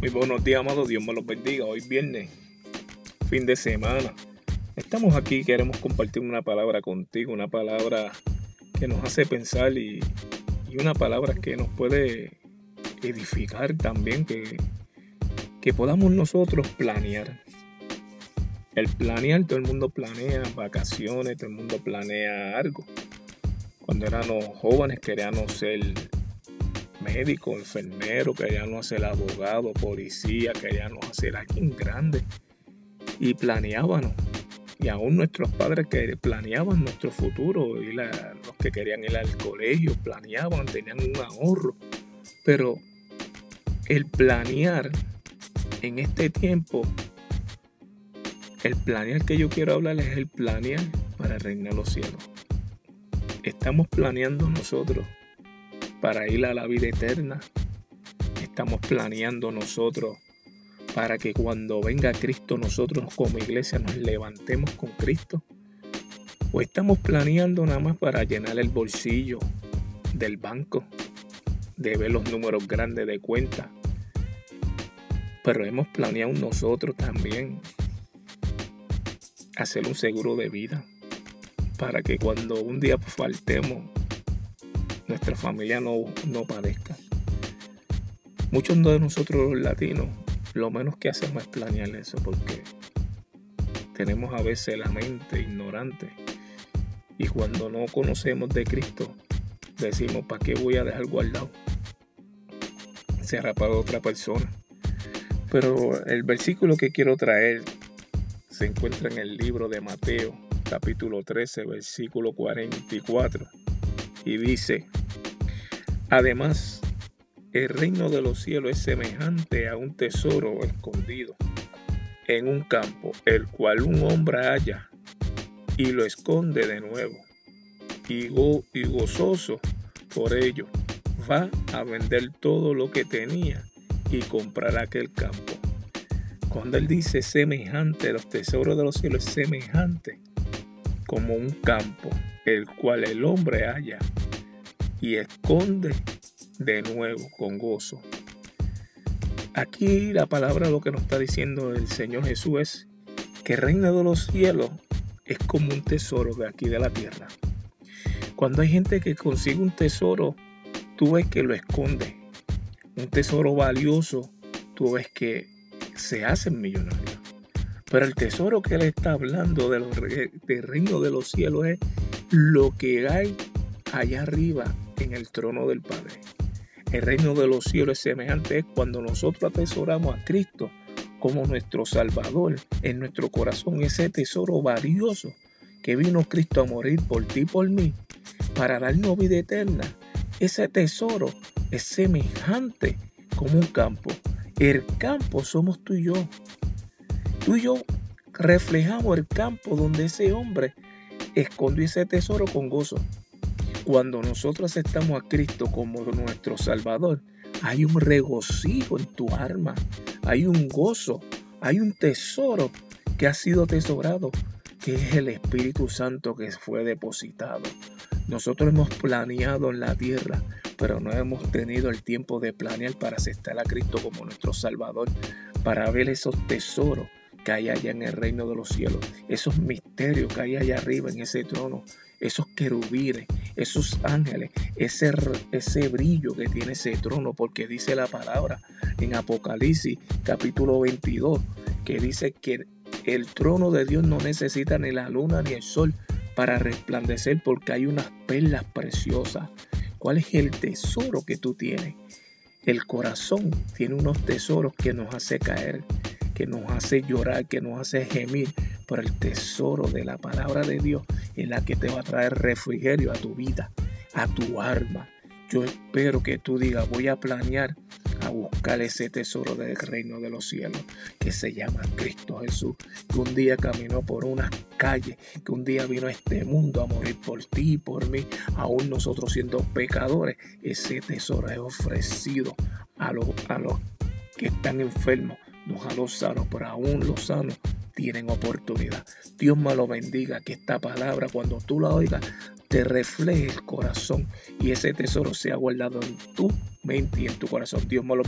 Muy buenos días, amados. Dios me los bendiga. Hoy viernes, fin de semana. Estamos aquí, queremos compartir una palabra contigo, una palabra que nos hace pensar y, una palabra que nos puede edificar también, que, que podamos nosotros planear. El planear, todo el mundo planea vacaciones, todo el mundo planea algo. Cuando éramos jóvenes queríamos ser médico, enfermero, queríamos ser abogado, policía, queríamos hacer alguien grande. Y planeábamos. Y aún nuestros padres que planeaban nuestro futuro, y los que querían ir al colegio, planeaban, tenían un ahorro. Pero el planear en este tiempo, el planear que yo quiero hablar es el planear para reinar los cielos. Estamos planeando nosotros para ir a la vida eterna. Estamos planeando nosotros para que cuando venga Cristo nosotros como iglesia nos levantemos con Cristo. O estamos planeando nada más para llenar el bolsillo del banco, de ver los números grandes de cuenta. Pero hemos planeado nosotros también hacer un seguro de vida para que cuando un día faltemos nuestra familia no, no padezca. Muchos de nosotros los latinos, lo menos que hacemos es planear eso porque tenemos a veces la mente ignorante y cuando no conocemos de Cristo decimos, ¿para qué voy a dejar guardado? Será para otra persona. Pero el versículo que quiero traer se encuentra en el libro de Mateo, capítulo 13, versículo 44, y dice, Además, el reino de los cielos es semejante a un tesoro escondido en un campo, el cual un hombre halla y lo esconde de nuevo. Y, gozoso por ello, va a vender todo lo que tenía y comprar aquel campo. Cuando él dice semejante, los tesoros de los cielos es semejante como un campo, el cual el hombre halla y esconde de nuevo con gozo. Aquí la palabra lo que nos está diciendo el Señor Jesús es que el reino de los cielos es como un tesoro de aquí de la tierra. Cuando hay gente que consigue un tesoro, tú ves que lo esconde. Un tesoro valioso, tú ves que se hacen millonarios. Pero el tesoro que él está hablando del reino de los cielos es lo que hay allá arriba en el trono del Padre. El reino de los cielos es semejante cuando nosotros atesoramos a Cristo como nuestro Salvador en nuestro corazón, ese tesoro valioso que vino Cristo a morir por ti y por mí para darnos vida eterna. Ese tesoro es semejante como un campo. El campo somos tú y yo. Tú y yo reflejamos el campo donde ese hombre escondió ese tesoro con gozo. Cuando nosotros aceptamos a Cristo como nuestro Salvador, hay un regocijo en tu alma, hay un gozo, hay un tesoro que ha sido tesorado, que es el Espíritu Santo que fue depositado. Nosotros hemos planeado en la tierra, pero no hemos tenido el tiempo de planear para aceptar a Cristo como nuestro Salvador, para ver esos tesoros que hay allá en el reino de los cielos, esos misterios que hay allá arriba en ese trono, esos querubines, esos ángeles, ese, ese brillo que tiene ese trono, porque dice la palabra en Apocalipsis capítulo 22, que dice que el trono de Dios no necesita ni la luna ni el sol para resplandecer, porque hay unas perlas preciosas. ¿Cuál es el tesoro que tú tienes? El corazón tiene unos tesoros que nos hace caer, que nos hace llorar, que nos hace gemir por el tesoro de la palabra de Dios en la que te va a traer refrigerio a tu vida, a tu alma. Yo espero que tú digas, voy a planear a buscar ese tesoro del reino de los cielos que se llama Cristo Jesús, que un día caminó por una calle, que un día vino a este mundo a morir por ti y por mí, aún nosotros siendo pecadores, ese tesoro es ofrecido a los, a los que están enfermos, no a los sanos, pero aún los sanos tienen oportunidad. Dios me lo bendiga, que esta palabra cuando tú la oigas te refleje el corazón y ese tesoro sea guardado en tu mente y en tu corazón. Dios me lo